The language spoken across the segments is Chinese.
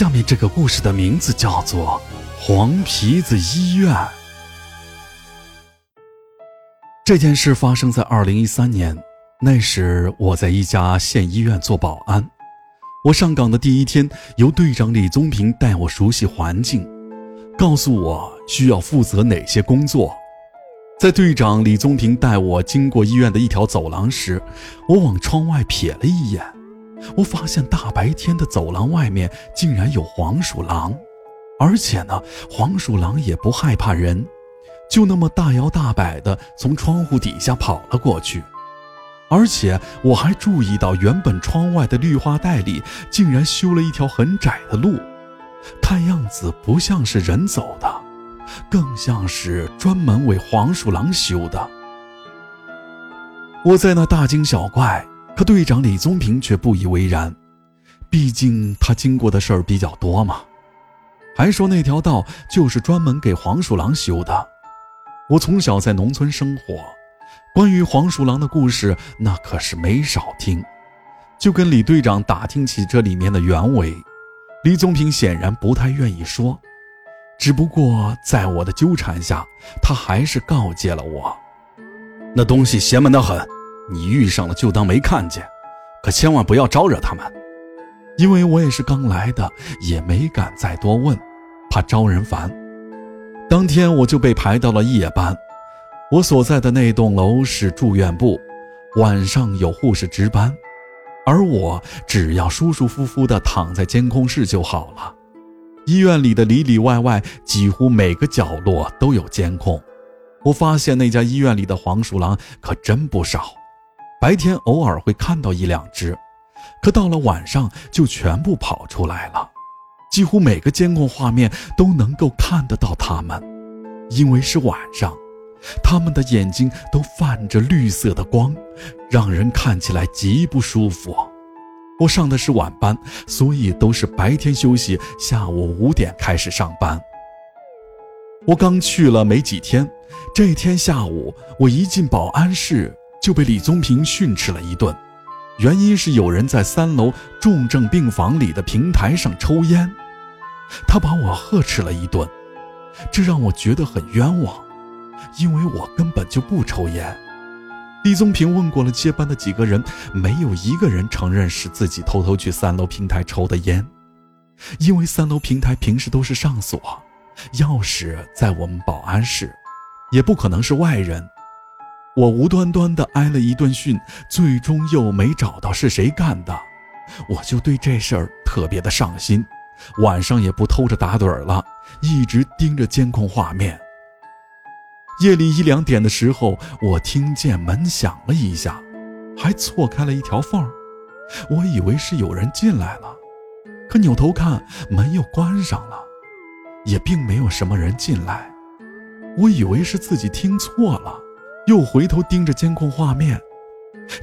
下面这个故事的名字叫做《黄皮子医院》。这件事发生在二零一三年，那时我在一家县医院做保安。我上岗的第一天，由队长李宗平带我熟悉环境，告诉我需要负责哪些工作。在队长李宗平带我经过医院的一条走廊时，我往窗外瞥了一眼。我发现大白天的走廊外面竟然有黄鼠狼，而且呢，黄鼠狼也不害怕人，就那么大摇大摆地从窗户底下跑了过去。而且我还注意到，原本窗外的绿化带里竟然修了一条很窄的路，看样子不像是人走的，更像是专门为黄鼠狼修的。我在那大惊小怪。可队长李宗平却不以为然，毕竟他经过的事儿比较多嘛，还说那条道就是专门给黄鼠狼修的。我从小在农村生活，关于黄鼠狼的故事那可是没少听，就跟李队长打听起这里面的原委。李宗平显然不太愿意说，只不过在我的纠缠下，他还是告诫了我：那东西邪门的很。你遇上了就当没看见，可千万不要招惹他们，因为我也是刚来的，也没敢再多问，怕招人烦。当天我就被排到了夜班，我所在的那栋楼是住院部，晚上有护士值班，而我只要舒舒服服地躺在监控室就好了。医院里的里里外外，几乎每个角落都有监控，我发现那家医院里的黄鼠狼可真不少。白天偶尔会看到一两只，可到了晚上就全部跑出来了。几乎每个监控画面都能够看得到它们，因为是晚上，它们的眼睛都泛着绿色的光，让人看起来极不舒服。我上的是晚班，所以都是白天休息，下午五点开始上班。我刚去了没几天，这天下午我一进保安室。就被李宗平训斥了一顿，原因是有人在三楼重症病房里的平台上抽烟，他把我呵斥了一顿，这让我觉得很冤枉，因为我根本就不抽烟。李宗平问过了接班的几个人，没有一个人承认是自己偷偷去三楼平台抽的烟，因为三楼平台平时都是上锁，钥匙在我们保安室，也不可能是外人。我无端端的挨了一顿训，最终又没找到是谁干的，我就对这事儿特别的上心，晚上也不偷着打盹了，一直盯着监控画面。夜里一两点的时候，我听见门响了一下，还错开了一条缝儿，我以为是有人进来了，可扭头看门又关上了，也并没有什么人进来，我以为是自己听错了。又回头盯着监控画面，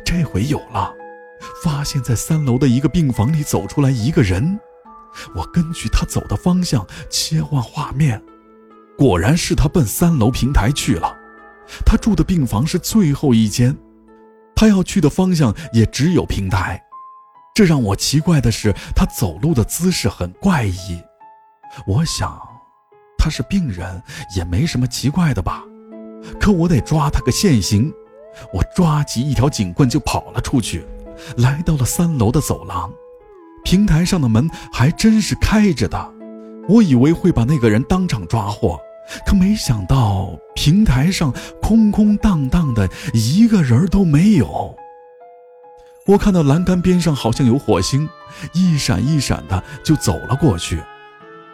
这回有了，发现在三楼的一个病房里走出来一个人。我根据他走的方向切换画面，果然是他奔三楼平台去了。他住的病房是最后一间，他要去的方向也只有平台。这让我奇怪的是，他走路的姿势很怪异。我想，他是病人，也没什么奇怪的吧。可我得抓他个现行，我抓起一条警棍就跑了出去，来到了三楼的走廊，平台上的门还真是开着的，我以为会把那个人当场抓获，可没想到平台上空空荡荡的，一个人都没有。我看到栏杆边上好像有火星，一闪一闪的就走了过去，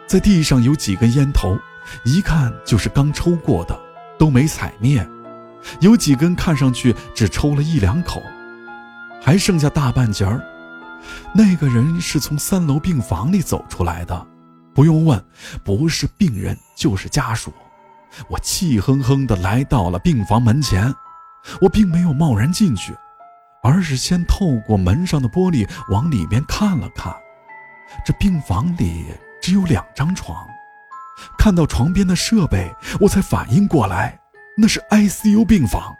在地上有几根烟头，一看就是刚抽过的。都没踩灭，有几根看上去只抽了一两口，还剩下大半截儿。那个人是从三楼病房里走出来的，不用问，不是病人就是家属。我气哼哼地来到了病房门前，我并没有贸然进去，而是先透过门上的玻璃往里面看了看。这病房里只有两张床。看到床边的设备，我才反应过来，那是 ICU 病房，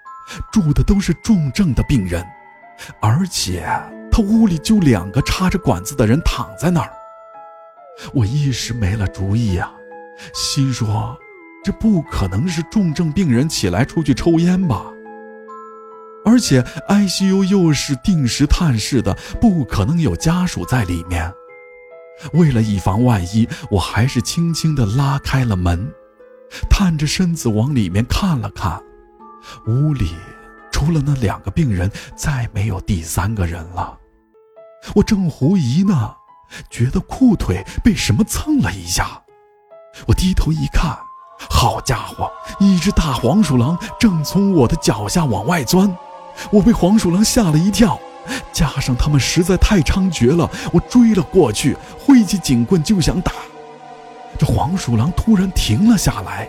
住的都是重症的病人，而且他屋里就两个插着管子的人躺在那儿。我一时没了主意啊，心说这不可能是重症病人起来出去抽烟吧？而且 ICU 又是定时探视的，不可能有家属在里面。为了以防万一，我还是轻轻地拉开了门，探着身子往里面看了看。屋里除了那两个病人，再没有第三个人了。我正狐疑呢，觉得裤腿被什么蹭了一下。我低头一看，好家伙，一只大黄鼠狼正从我的脚下往外钻。我被黄鼠狼吓了一跳。加上他们实在太猖獗了，我追了过去，挥起警棍就想打。这黄鼠狼突然停了下来，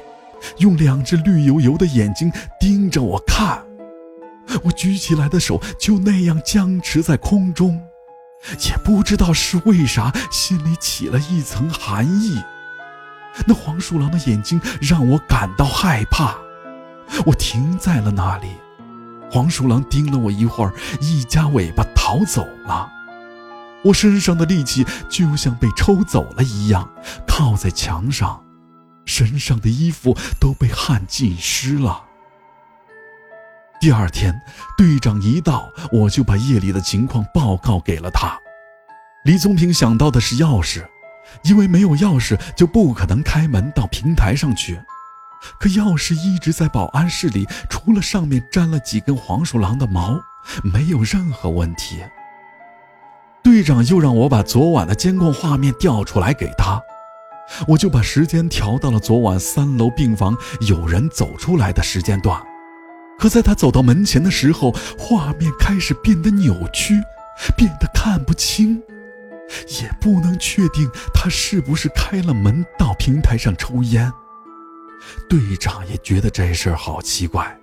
用两只绿油油的眼睛盯着我看。我举起来的手就那样僵持在空中，也不知道是为啥，心里起了一层寒意。那黄鼠狼的眼睛让我感到害怕，我停在了那里。黄鼠狼盯了我一会儿，一夹尾巴逃走了。我身上的力气就像被抽走了一样，靠在墙上，身上的衣服都被汗浸湿了。第二天，队长一到，我就把夜里的情况报告给了他。李宗平想到的是钥匙，因为没有钥匙就不可能开门到平台上去。可钥匙一直在保安室里，除了上面沾了几根黄鼠狼的毛，没有任何问题。队长又让我把昨晚的监控画面调出来给他，我就把时间调到了昨晚三楼病房有人走出来的时间段。可在他走到门前的时候，画面开始变得扭曲，变得看不清，也不能确定他是不是开了门到平台上抽烟。队长也觉得这事儿好奇怪，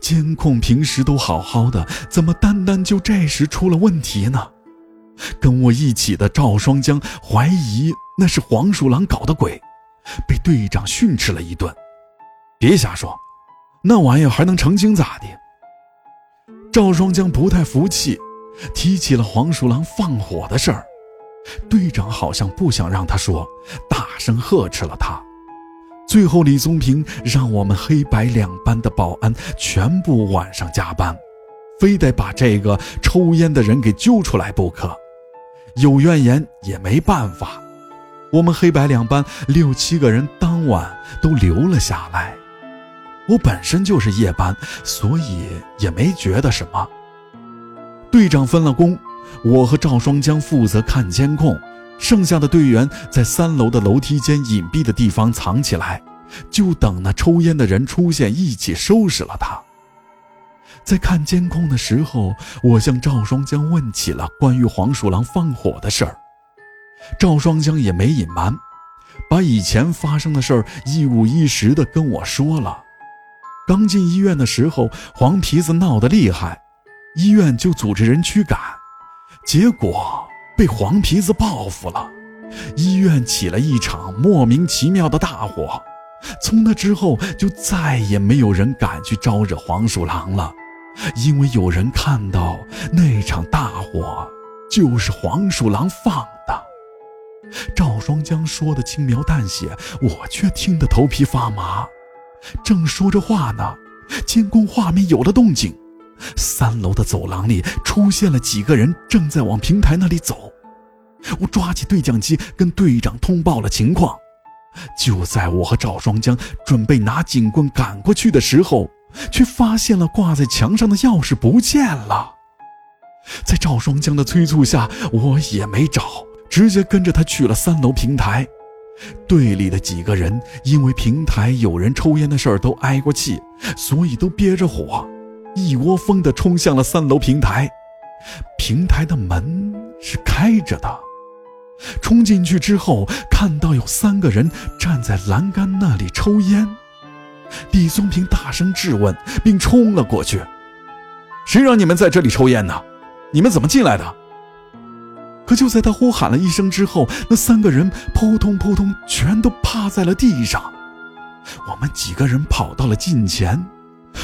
监控平时都好好的，怎么单单就这时出了问题呢？跟我一起的赵双江怀疑那是黄鼠狼搞的鬼，被队长训斥了一顿。别瞎说，那玩意儿还能成精咋的？赵双江不太服气，提起了黄鼠狼放火的事儿。队长好像不想让他说，大声呵斥了他。最后，李宗平让我们黑白两班的保安全部晚上加班，非得把这个抽烟的人给揪出来不可。有怨言也没办法，我们黑白两班六七个人当晚都留了下来。我本身就是夜班，所以也没觉得什么。队长分了工，我和赵双江负责看监控。剩下的队员在三楼的楼梯间隐蔽的地方藏起来，就等那抽烟的人出现，一起收拾了他。在看监控的时候，我向赵双江问起了关于黄鼠狼放火的事儿，赵双江也没隐瞒，把以前发生的事儿一五一十的跟我说了。刚进医院的时候，黄皮子闹得厉害，医院就组织人驱赶，结果。被黄皮子报复了，医院起了一场莫名其妙的大火。从那之后，就再也没有人敢去招惹黄鼠狼了，因为有人看到那场大火就是黄鼠狼放的。赵双江说的轻描淡写，我却听得头皮发麻。正说着话呢，监控画面有了动静。三楼的走廊里出现了几个人，正在往平台那里走。我抓起对讲机跟队长通报了情况。就在我和赵双江准备拿警棍赶过去的时候，却发现了挂在墙上的钥匙不见了。在赵双江的催促下，我也没找，直接跟着他去了三楼平台。队里的几个人因为平台有人抽烟的事儿都挨过气，所以都憋着火。一窝蜂地冲向了三楼平台，平台的门是开着的。冲进去之后，看到有三个人站在栏杆那里抽烟。李宗平大声质问，并冲了过去：“谁让你们在这里抽烟呢？你们怎么进来的？”可就在他呼喊了一声之后，那三个人扑通扑通全都趴在了地上。我们几个人跑到了近前。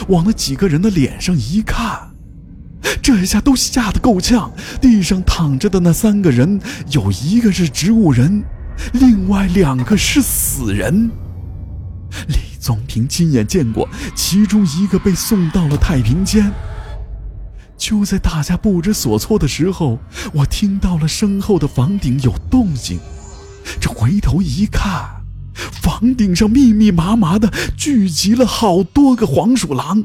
往那几个人的脸上一看，这一下都吓得够呛。地上躺着的那三个人，有一个是植物人，另外两个是死人。李宗平亲眼见过，其中一个被送到了太平间。就在大家不知所措的时候，我听到了身后的房顶有动静。这回头一看，房顶上密密麻麻的聚集了好多个黄鼠狼，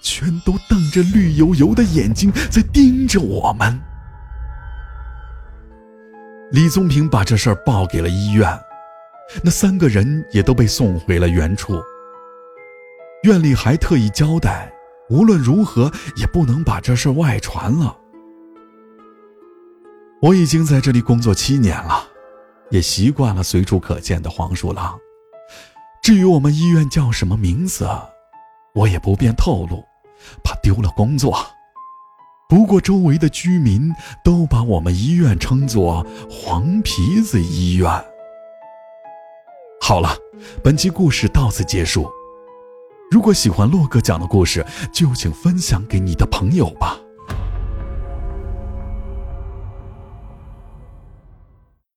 全都瞪着绿油油的眼睛在盯着我们。李宗平把这事儿报给了医院，那三个人也都被送回了原处。院里还特意交代，无论如何也不能把这事外传了。我已经在这里工作七年了。也习惯了随处可见的黄鼠狼。至于我们医院叫什么名字，我也不便透露，怕丢了工作。不过周围的居民都把我们医院称作“黄皮子医院”。好了，本期故事到此结束。如果喜欢洛哥讲的故事，就请分享给你的朋友吧。